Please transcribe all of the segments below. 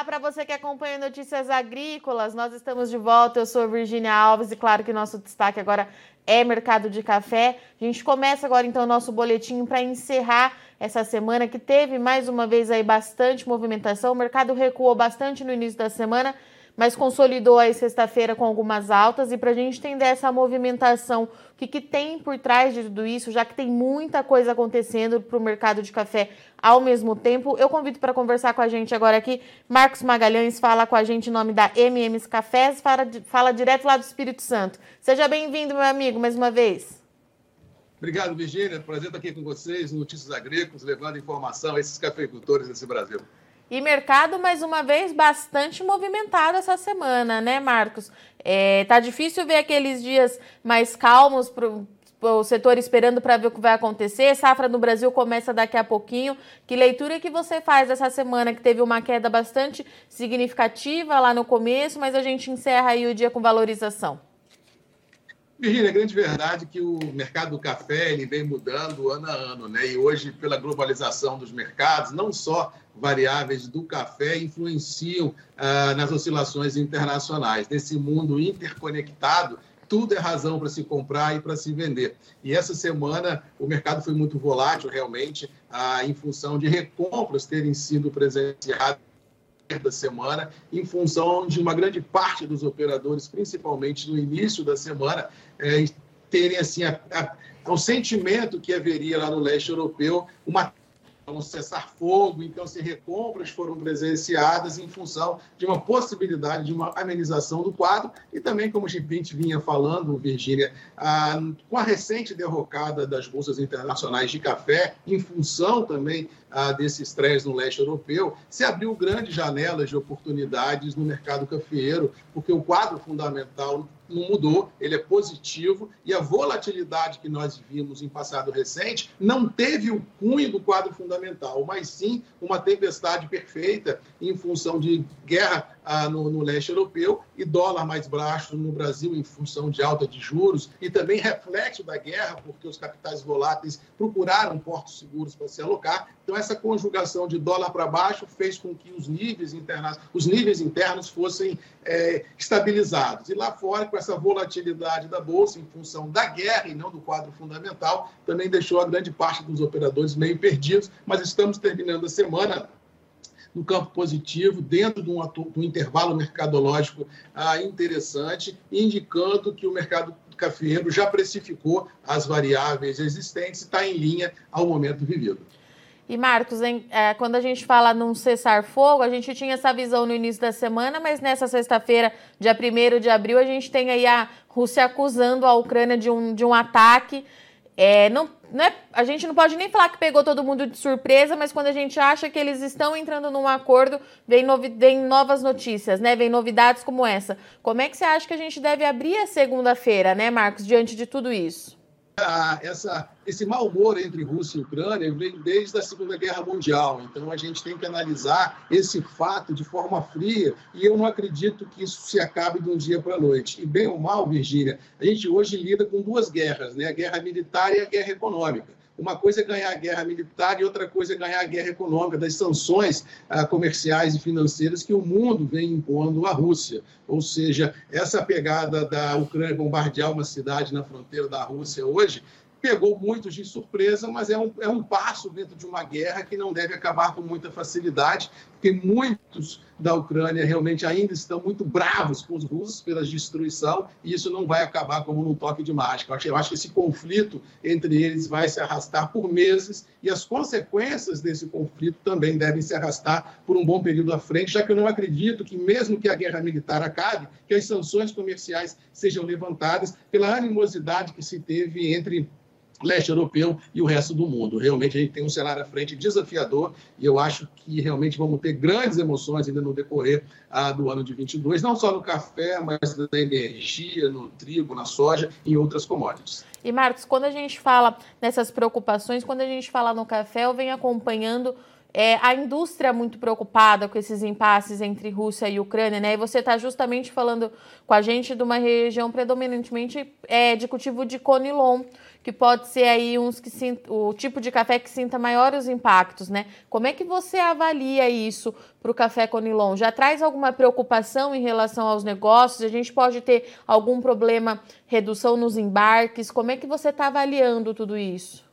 Olá para você que acompanha Notícias Agrícolas. Nós estamos de volta. Eu sou Virginia Alves e claro que nosso destaque agora é mercado de café. A gente começa agora então o nosso boletim para encerrar essa semana que teve mais uma vez aí bastante movimentação. O mercado recuou bastante no início da semana, mas consolidou aí sexta-feira com algumas altas. E para a gente entender essa movimentação, o que, que tem por trás de tudo isso, já que tem muita coisa acontecendo para o mercado de café ao mesmo tempo, eu convido para conversar com a gente agora aqui Marcos Magalhães, fala com a gente em nome da MMs Cafés, fala, fala direto lá do Espírito Santo. Seja bem-vindo, meu amigo, mais uma vez. Obrigado, Virgínia. Prazer estar aqui com vocês, Notícias Agrícolas, levando informação a esses cafeicultores desse Brasil. E mercado, mais uma vez, bastante movimentado essa semana, né, Marcos? É, tá difícil ver aqueles dias mais calmos para o setor esperando para ver o que vai acontecer. Safra no Brasil começa daqui a pouquinho. Que leitura que você faz dessa semana que teve uma queda bastante significativa lá no começo, mas a gente encerra aí o dia com valorização? Virginia, é grande verdade que o mercado do café ele vem mudando ano a ano, né? E hoje, pela globalização dos mercados, não só variáveis do café influenciam ah, nas oscilações internacionais. Nesse mundo interconectado, tudo é razão para se comprar e para se vender. E essa semana o mercado foi muito volátil, realmente, ah, em função de recompras terem sido presenciadas da semana, em função de uma grande parte dos operadores, principalmente no início da semana, é, terem assim a, a, o sentimento que haveria lá no leste europeu uma um cessar-fogo, então se recompras foram presenciadas em função de uma possibilidade de uma amenização do quadro. E também, como a gente vinha falando, Virgínia, ah, com a recente derrocada das bolsas internacionais de café, em função também ah, desse estresse no leste europeu, se abriu grandes janelas de oportunidades no mercado cafeeiro, porque o quadro fundamental não mudou, ele é positivo e a volatilidade que nós vimos em passado recente não teve o cunho do quadro fundamental, mas sim uma tempestade perfeita em função de guerra ah, no, no, leste europeu e dólar mais baixo no Brasil em função de alta de juros e também reflexo da guerra, porque os capitais voláteis procuraram portos seguros para se alocar. Então, essa conjugação de dólar para baixo fez com que os níveis internos, os níveis internos fossem é, estabilizados. E lá fora, com essa volatilidade da Bolsa, em função da guerra e não do quadro fundamental, também deixou a grande parte dos operadores meio perdidos, mas estamos terminando a semana no campo positivo, dentro de um, de um intervalo mercadológico ah, interessante, indicando que o mercado cafeiro já precificou as variáveis existentes e está em linha ao momento vivido. E Marcos, é, quando a gente fala num cessar-fogo, a gente tinha essa visão no início da semana, mas nessa sexta-feira, dia 1 de abril, a gente tem aí a Rússia acusando a Ucrânia de um, de um ataque. É, não, não é, a gente não pode nem falar que pegou todo mundo de surpresa, mas quando a gente acha que eles estão entrando num acordo, vem, novi, vem novas notícias, né? Vem novidades como essa. Como é que você acha que a gente deve abrir a segunda-feira, né, Marcos, diante de tudo isso? Essa, esse mau humor entre Rússia e Ucrânia vem desde a Segunda Guerra Mundial. Então, a gente tem que analisar esse fato de forma fria e eu não acredito que isso se acabe de um dia para a noite. E, bem ou mal, Virgínia, a gente hoje lida com duas guerras, né? a guerra militar e a guerra econômica. Uma coisa é ganhar a guerra militar e outra coisa é ganhar a guerra econômica, das sanções ah, comerciais e financeiras que o mundo vem impondo à Rússia. Ou seja, essa pegada da Ucrânia bombardear uma cidade na fronteira da Rússia hoje pegou muitos de surpresa, mas é um, é um passo dentro de uma guerra que não deve acabar com muita facilidade, porque muitos da Ucrânia realmente ainda estão muito bravos com os russos pela destruição, e isso não vai acabar como num toque de mágica. Eu acho, eu acho que esse conflito entre eles vai se arrastar por meses, e as consequências desse conflito também devem se arrastar por um bom período à frente, já que eu não acredito que, mesmo que a guerra militar acabe, que as sanções comerciais sejam levantadas pela animosidade que se teve entre leste europeu e o resto do mundo. Realmente a gente tem um cenário à frente desafiador e eu acho que realmente vamos ter grandes emoções ainda no decorrer ah, do ano de 22, não só no café, mas na energia, no trigo, na soja e outras commodities. E Marcos, quando a gente fala nessas preocupações, quando a gente fala no café, eu venho acompanhando é, a indústria muito preocupada com esses impasses entre Rússia e Ucrânia, né? E você está justamente falando com a gente de uma região predominantemente é, de cultivo de conilon, que pode ser aí uns que o tipo de café que sinta maiores impactos, né? Como é que você avalia isso para o café Conilon? Já traz alguma preocupação em relação aos negócios? A gente pode ter algum problema, redução nos embarques? Como é que você está avaliando tudo isso?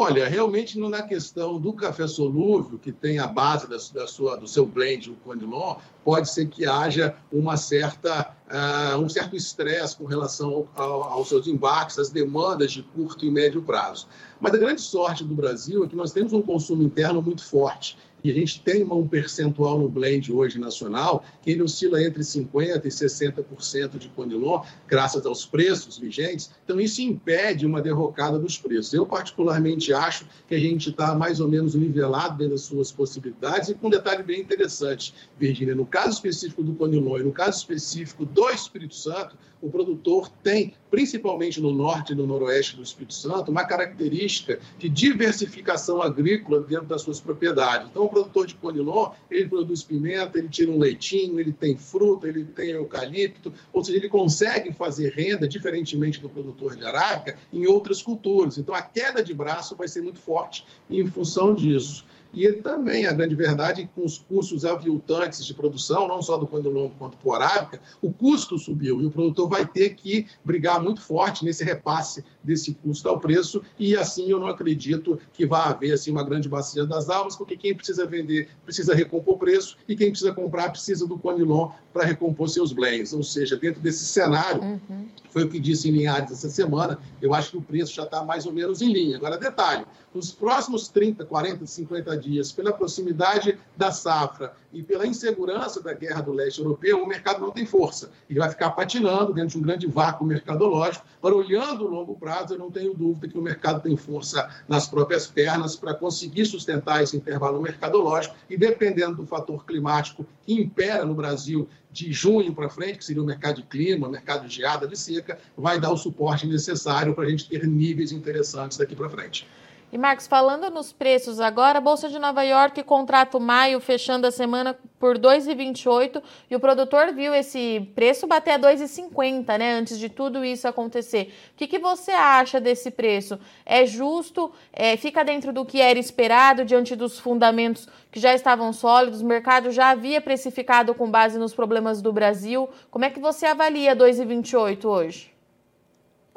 Olha, realmente na questão do café solúvel, que tem a base da, sua, do seu blend, o Conilon, pode ser que haja uma certa, uh, um certo estresse com relação ao, ao, aos seus embarques, às demandas de curto e médio prazo. Mas a grande sorte do Brasil é que nós temos um consumo interno muito forte e a gente tem um percentual no blend hoje nacional que ele oscila entre 50% e 60% de Conilon, graças aos preços vigentes. Então, isso impede uma derrocada dos preços. Eu, particularmente, acho que a gente está mais ou menos nivelado dentro das suas possibilidades. E com um detalhe bem interessante, Virgínia, no caso específico do Conilon e no caso específico do Espírito Santo, o produtor tem, principalmente no norte e no noroeste do Espírito Santo, uma característica de diversificação agrícola dentro das suas propriedades. Então, o produtor de Conilon, ele produz pimenta, ele tira um leitinho, ele tem fruta, ele tem eucalipto, ou seja, ele consegue fazer renda, diferentemente do produtor de arábica, em outras culturas. Então, a queda de braço vai ser muito forte em função disso. E também, a grande verdade, com os custos aviltantes de produção, não só do Condolongo quanto do Arábica, o custo subiu e o produtor vai ter que brigar muito forte nesse repasse desse custo ao preço e assim eu não acredito que vá haver assim, uma grande bacia das almas, porque quem precisa vender precisa recompor o preço e quem precisa comprar precisa do Conilon para recompor seus blends. Ou seja, dentro desse cenário, uhum. Foi o que disse em Linhares essa semana, eu acho que o preço já está mais ou menos em linha. Agora, detalhe, nos próximos 30, 40, 50 dias, pela proximidade da safra e pela insegurança da guerra do leste europeu, o mercado não tem força. Ele vai ficar patinando dentro de um grande vácuo mercadológico. Para olhando o longo prazo, eu não tenho dúvida que o mercado tem força nas próprias pernas para conseguir sustentar esse intervalo mercadológico e, dependendo do fator climático que impera no Brasil de junho para frente, que seria o mercado de clima, mercado de geada, de seca, vai dar o suporte necessário para a gente ter níveis interessantes daqui para frente. E Marcos, falando nos preços agora, a Bolsa de Nova York contrato maio fechando a semana por 2,28 e o produtor viu esse preço bater a 2,50, né, antes de tudo isso acontecer. O que, que você acha desse preço? É justo? É, fica dentro do que era esperado diante dos fundamentos que já estavam sólidos? O mercado já havia precificado com base nos problemas do Brasil. Como é que você avalia 2,28 hoje?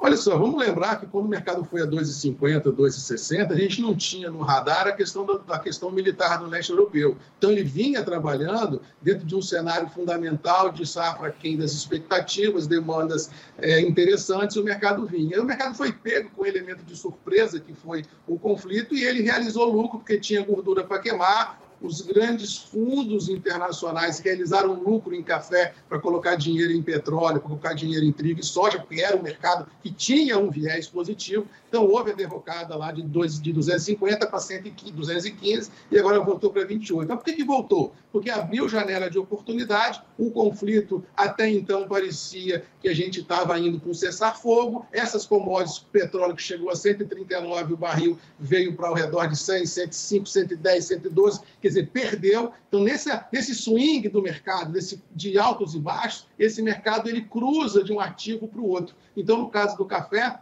Olha só, vamos lembrar que quando o mercado foi a 2,50, 2,60, a gente não tinha no radar a questão da, da, questão militar do leste europeu. Então, ele vinha trabalhando dentro de um cenário fundamental de safra quem das expectativas, demandas é, interessantes, o mercado vinha. O mercado foi pego com um elemento de surpresa, que foi o conflito, e ele realizou lucro, porque tinha gordura para queimar, os grandes fundos internacionais realizaram lucro em café para colocar dinheiro em petróleo, para colocar dinheiro em trigo e soja, porque era um mercado que tinha um viés positivo. Então, houve a derrocada lá de, dois, de 250 para 215 e agora voltou para 28. Então, por que, que voltou? Porque abriu janela de oportunidade, o conflito até então parecia que a gente estava indo para cessar-fogo, essas commodities, petróleo que chegou a 139 o barril veio para ao redor de 100, 105, 110, 112, quer dizer, perdeu. Então, nesse, nesse swing do mercado, desse, de altos e baixos, esse mercado ele cruza de um ativo para o outro. Então, no caso do café,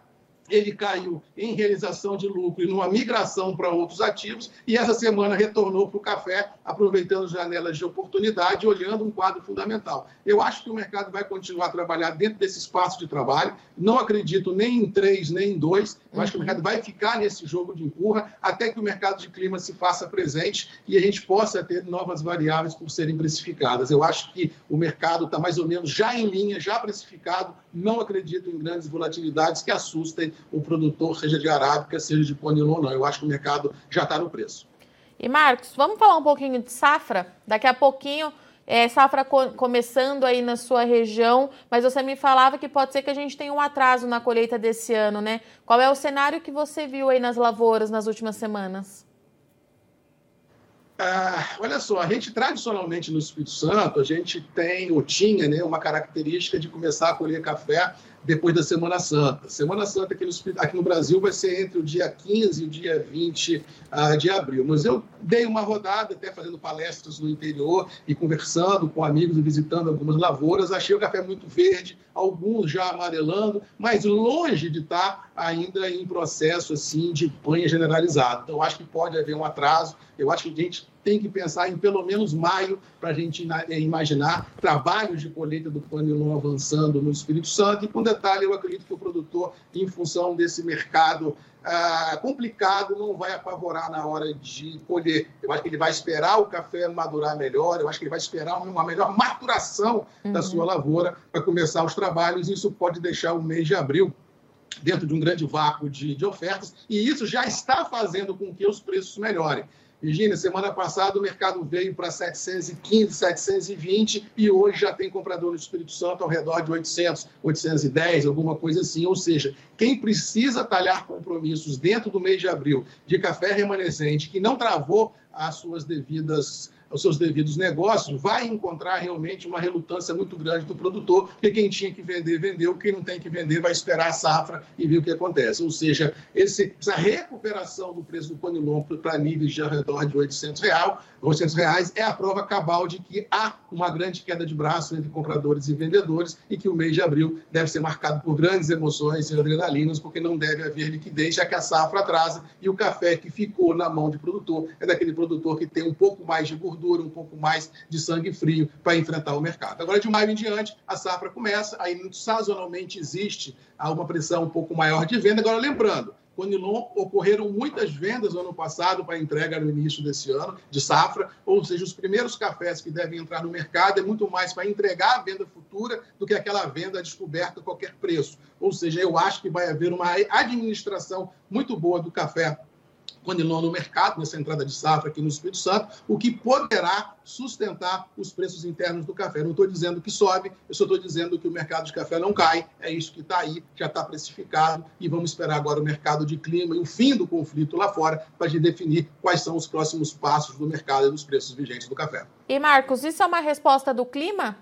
ele caiu em realização de lucro e numa migração para outros ativos, e essa semana retornou para o café, aproveitando janelas de oportunidade, olhando um quadro fundamental. Eu acho que o mercado vai continuar a trabalhar dentro desse espaço de trabalho, não acredito nem em três, nem em dois, eu acho que o mercado vai ficar nesse jogo de empurra até que o mercado de clima se faça presente e a gente possa ter novas variáveis por serem precificadas. Eu acho que o mercado está mais ou menos já em linha, já precificado, não acredito em grandes volatilidades que assustem o produtor, seja de arábica, seja de conilon ou não. Eu acho que o mercado já está no preço. E Marcos, vamos falar um pouquinho de safra? Daqui a pouquinho, é, safra co começando aí na sua região, mas você me falava que pode ser que a gente tenha um atraso na colheita desse ano, né? Qual é o cenário que você viu aí nas lavouras nas últimas semanas? Ah, olha só, a gente tradicionalmente no Espírito Santo, a gente tem ou tinha né, uma característica de começar a colher café depois da Semana Santa. Semana Santa aqui no, aqui no Brasil vai ser entre o dia 15 e o dia 20 uh, ah, de abril. Mas eu dei uma rodada, até fazendo palestras no interior e conversando com amigos e visitando algumas lavouras. Achei o café muito verde, alguns já amarelando, mas longe de estar ainda em processo assim de panha generalizado. Então, acho que pode haver um atraso. Eu acho que a gente tem que pensar em pelo menos maio para a gente eh, imaginar trabalhos de colheita do panilon avançando no Espírito Santo. E com detalhe, eu acredito que o produtor, em função desse mercado ah, complicado, não vai apavorar na hora de colher. Eu acho que ele vai esperar o café madurar melhor, eu acho que ele vai esperar uma melhor maturação uhum. da sua lavoura para começar os trabalhos. Isso pode deixar o mês de abril dentro de um grande vácuo de, de ofertas, e isso já está fazendo com que os preços melhorem. Virginia, semana passada o mercado veio para 715, 720 e hoje já tem comprador no Espírito Santo ao redor de 800, 810, alguma coisa assim. Ou seja, quem precisa talhar compromissos dentro do mês de abril de café remanescente que não travou as suas devidas aos seus devidos negócios, vai encontrar realmente uma relutância muito grande do produtor, porque quem tinha que vender, vendeu, quem não tem que vender vai esperar a safra e ver o que acontece. Ou seja, esse, essa recuperação do preço do Conilon para níveis de ao redor de 800, real, 800 reais é a prova cabal de que há uma grande queda de braço entre compradores e vendedores e que o mês de abril deve ser marcado por grandes emoções e adrenalinas, porque não deve haver liquidez, já que a safra atrasa e o café que ficou na mão de produtor é daquele produtor que tem um pouco mais de gordura gordura, um pouco mais de sangue frio para enfrentar o mercado. Agora, de maio em diante, a safra começa, aí sazonalmente existe uma pressão um pouco maior de venda. Agora, lembrando, Conilon ocorreram muitas vendas no ano passado para entrega no início desse ano, de safra, ou seja, os primeiros cafés que devem entrar no mercado é muito mais para entregar a venda futura do que aquela venda descoberta a qualquer preço. Ou seja, eu acho que vai haver uma administração muito boa do café Conilon no mercado, nessa entrada de safra aqui no Espírito Santo, o que poderá sustentar os preços internos do café. Não estou dizendo que sobe, eu só estou dizendo que o mercado de café não cai, é isso que está aí, já está precificado, e vamos esperar agora o mercado de clima e o fim do conflito lá fora para definir quais são os próximos passos do mercado e dos preços vigentes do café. E, Marcos, isso é uma resposta do clima?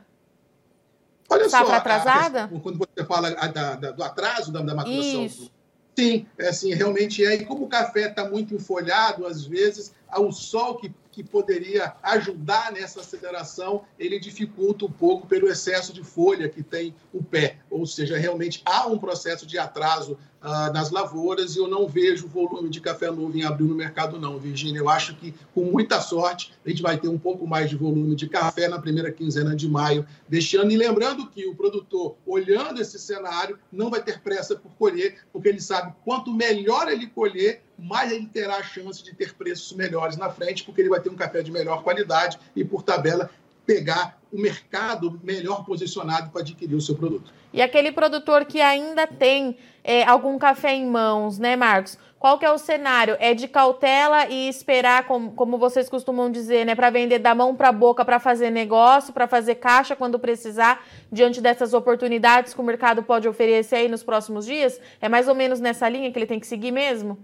Olha Safra só, atrasada? A, quando você fala da, da, do atraso da, da maturação isso. Sim, é assim, realmente é. E como o café está muito enfolhado, às vezes, o sol que, que poderia ajudar nessa aceleração, ele dificulta um pouco pelo excesso de folha que tem o pé. Ou seja, realmente há um processo de atraso ah, nas lavouras e eu não vejo volume de café novo em abril no mercado, não, Virgínia. Eu acho que, com muita sorte, a gente vai ter um pouco mais de volume de café na primeira quinzena de maio deste ano. E lembrando que o produtor, olhando esse cenário, não vai ter pressa por colher, porque ele sabe quanto melhor ele colher, mais ele terá a chance de ter preços melhores na frente, porque ele vai ter um café de melhor qualidade e, por tabela, pegar o mercado melhor posicionado para adquirir o seu produto. E aquele produtor que ainda tem é, algum café em mãos, né, Marcos? Qual que é o cenário? É de cautela e esperar, como, como vocês costumam dizer, né, para vender da mão para a boca, para fazer negócio, para fazer caixa quando precisar, diante dessas oportunidades que o mercado pode oferecer aí nos próximos dias? É mais ou menos nessa linha que ele tem que seguir mesmo?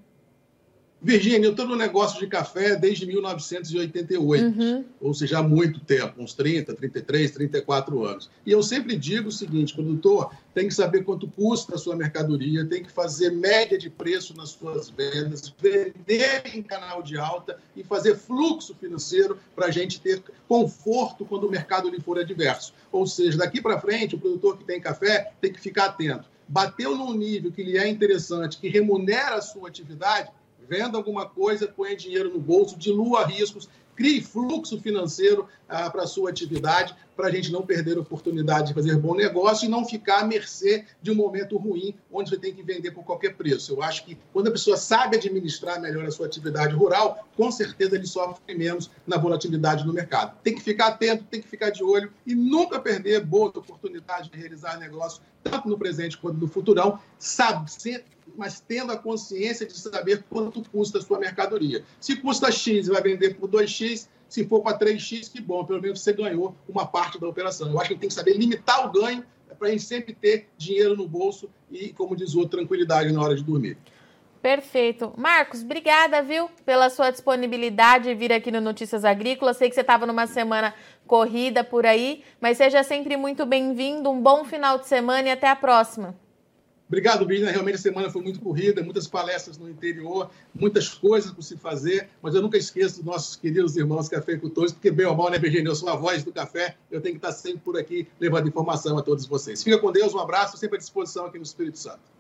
Virgínia, eu estou no negócio de café desde 1988, uhum. ou seja, há muito tempo, uns 30, 33, 34 anos. E eu sempre digo o seguinte: produtor tem que saber quanto custa a sua mercadoria, tem que fazer média de preço nas suas vendas, vender em canal de alta e fazer fluxo financeiro para a gente ter conforto quando o mercado lhe for adverso. Ou seja, daqui para frente, o produtor que tem café tem que ficar atento. Bateu num nível que lhe é interessante, que remunera a sua atividade, venda alguma coisa, ponha dinheiro no bolso, dilua riscos, crie fluxo financeiro ah, para a sua atividade, para a gente não perder a oportunidade de fazer bom negócio e não ficar à mercê de um momento ruim, onde você tem que vender por qualquer preço. Eu acho que quando a pessoa sabe administrar melhor a sua atividade rural, com certeza ele sofre menos na volatilidade no mercado. Tem que ficar atento, tem que ficar de olho e nunca perder boa oportunidade de realizar negócio, tanto no presente quanto no futurão, sabe, mas tendo a consciência de saber quanto custa a sua mercadoria. Se custa X vai vender por 2X, se for para 3X, que bom, pelo menos você ganhou uma parte da operação. Eu acho que tem que saber limitar o ganho para a gente sempre ter dinheiro no bolso e, como diz o outro, tranquilidade na hora de dormir. Perfeito. Marcos, obrigada, viu, pela sua disponibilidade de vir aqui no Notícias Agrícolas. Sei que você estava numa semana corrida por aí, mas seja sempre muito bem-vindo. Um bom final de semana e até a próxima. Obrigado, Virginia. Realmente a semana foi muito corrida, muitas palestras no interior, muitas coisas por se fazer, mas eu nunca esqueço dos nossos queridos irmãos cafeicultores, porque bem ou mal, né, Virginia? Eu sou a voz do café, eu tenho que estar sempre por aqui levando informação a todos vocês. Fica com Deus, um abraço, sempre à disposição aqui no Espírito Santo.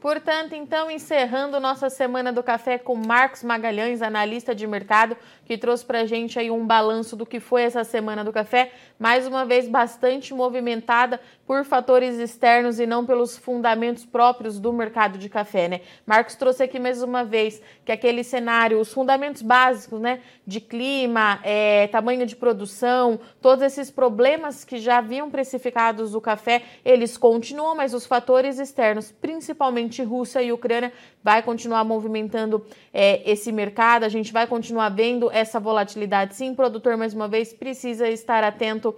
Portanto, então, encerrando nossa Semana do Café com Marcos Magalhães, analista de mercado, que trouxe para a gente aí um balanço do que foi essa Semana do Café, mais uma vez bastante movimentada por fatores externos e não pelos fundamentos próprios do mercado de café, né? Marcos trouxe aqui mais uma vez que aquele cenário, os fundamentos básicos, né, de clima, é, tamanho de produção, todos esses problemas que já haviam precificados o café, eles continuam, mas os fatores externos, principalmente Rússia e Ucrânia, vai continuar movimentando é, esse mercado. A gente vai continuar vendo essa volatilidade. Sim, produtor, mais uma vez, precisa estar atento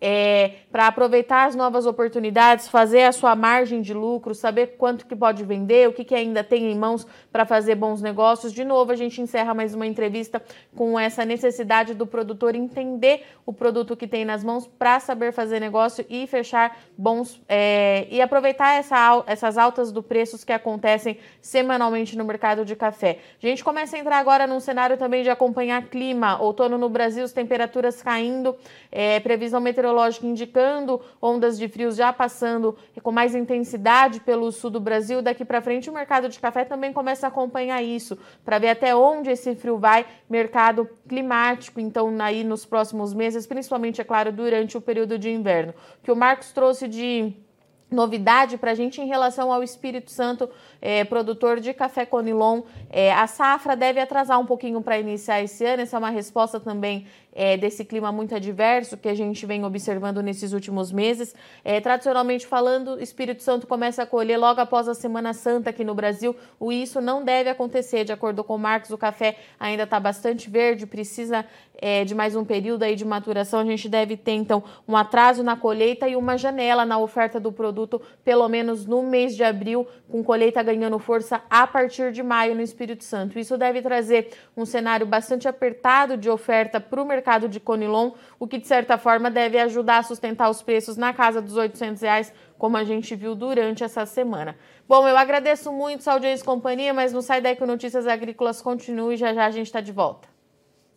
é, para aproveitar as novas oportunidades, fazer a sua margem de lucro, saber quanto que pode vender, o que, que ainda tem em mãos para fazer bons negócios. De novo, a gente encerra mais uma entrevista com essa necessidade do produtor entender o produto que tem nas mãos para saber fazer negócio e fechar bons é, e aproveitar essa, essas altas do preços que acontecem semanalmente no mercado de café. A gente começa a entrar agora num cenário também de acompanhar clima, outono no Brasil, as temperaturas caindo, é, previsão meteorológica meteorológica indicando ondas de frios já passando com mais intensidade pelo sul do Brasil. Daqui para frente, o mercado de café também começa a acompanhar isso, para ver até onde esse frio vai. Mercado climático, então, aí nos próximos meses, principalmente, é claro, durante o período de inverno. Que o Marcos trouxe de novidade para a gente em relação ao Espírito Santo, é, produtor de café Conilon. É, a safra deve atrasar um pouquinho para iniciar esse ano, essa é uma resposta também é, desse clima muito adverso que a gente vem observando nesses últimos meses. É, tradicionalmente falando, Espírito Santo começa a colher logo após a Semana Santa aqui no Brasil. O isso não deve acontecer, de acordo com o Marcos. O café ainda está bastante verde, precisa é, de mais um período aí de maturação. A gente deve ter então um atraso na colheita e uma janela na oferta do produto, pelo menos no mês de abril, com colheita ganhando força a partir de maio no Espírito Santo. Isso deve trazer um cenário bastante apertado de oferta para o mercado mercado de Conilon, o que de certa forma deve ajudar a sustentar os preços na casa dos 800 reais, como a gente viu durante essa semana. Bom, eu agradeço muito sua audiência e companhia, mas não sai daí que Notícias Agrícolas continue e já já a gente está de volta.